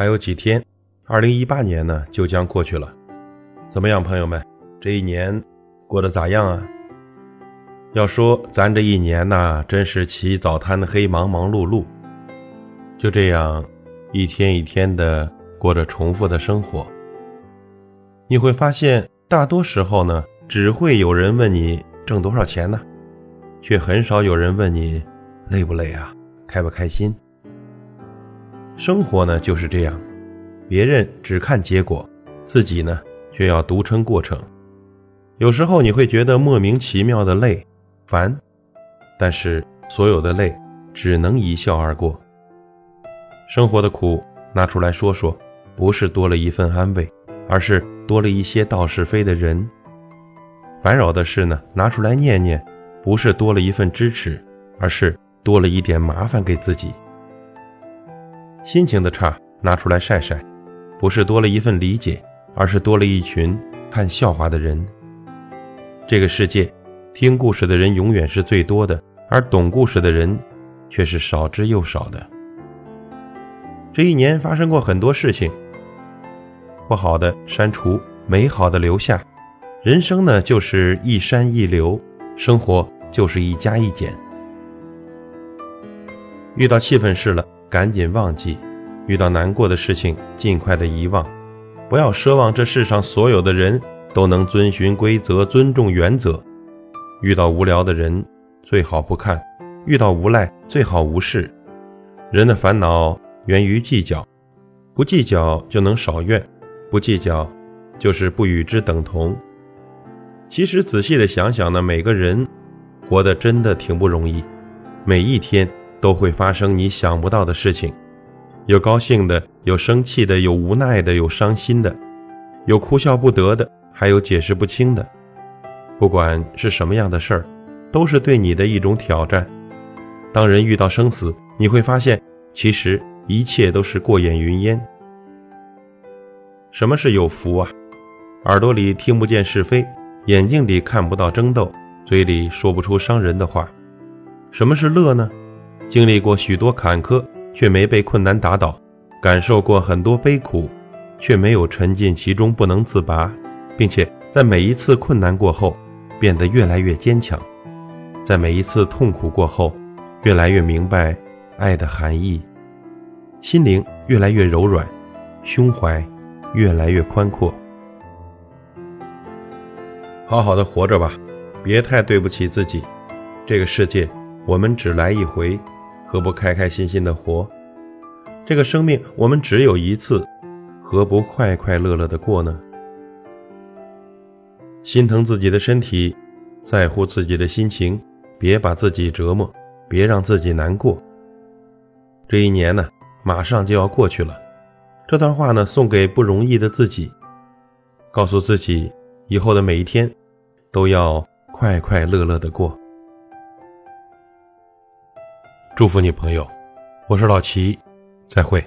还有几天，二零一八年呢就将过去了。怎么样，朋友们，这一年过得咋样啊？要说咱这一年呐，真是起早贪黑，忙忙碌碌，就这样一天一天的过着重复的生活。你会发现，大多时候呢，只会有人问你挣多少钱呢，却很少有人问你累不累啊，开不开心。生活呢就是这样，别人只看结果，自己呢却要独撑过程。有时候你会觉得莫名其妙的累、烦，但是所有的累只能一笑而过。生活的苦拿出来说说，不是多了一份安慰，而是多了一些道是非的人。烦扰的事呢拿出来念念，不是多了一份支持，而是多了一点麻烦给自己。心情的差拿出来晒晒，不是多了一份理解，而是多了一群看笑话的人。这个世界，听故事的人永远是最多的，而懂故事的人却是少之又少的。这一年发生过很多事情，不好的删除，美好的留下。人生呢，就是一删一留，生活就是一加一减。遇到气愤事了。赶紧忘记，遇到难过的事情，尽快的遗忘，不要奢望这世上所有的人都能遵循规则、尊重原则。遇到无聊的人，最好不看；遇到无赖，最好无视。人的烦恼源于计较，不计较就能少怨，不计较就是不与之等同。其实仔细的想想呢，每个人活得真的挺不容易，每一天。都会发生你想不到的事情，有高兴的，有生气的，有无奈的，有伤心的，有哭笑不得的，还有解释不清的。不管是什么样的事儿，都是对你的一种挑战。当人遇到生死，你会发现，其实一切都是过眼云烟。什么是有福啊？耳朵里听不见是非，眼睛里看不到争斗，嘴里说不出伤人的话。什么是乐呢？经历过许多坎坷，却没被困难打倒；感受过很多悲苦，却没有沉浸其中不能自拔，并且在每一次困难过后，变得越来越坚强；在每一次痛苦过后，越来越明白爱的含义，心灵越来越柔软，胸怀越来越宽阔。好好的活着吧，别太对不起自己。这个世界，我们只来一回。何不开开心心的活？这个生命我们只有一次，何不快快乐乐的过呢？心疼自己的身体，在乎自己的心情，别把自己折磨，别让自己难过。这一年呢，马上就要过去了。这段话呢，送给不容易的自己，告诉自己，以后的每一天，都要快快乐乐的过。祝福你，朋友，我是老齐，再会。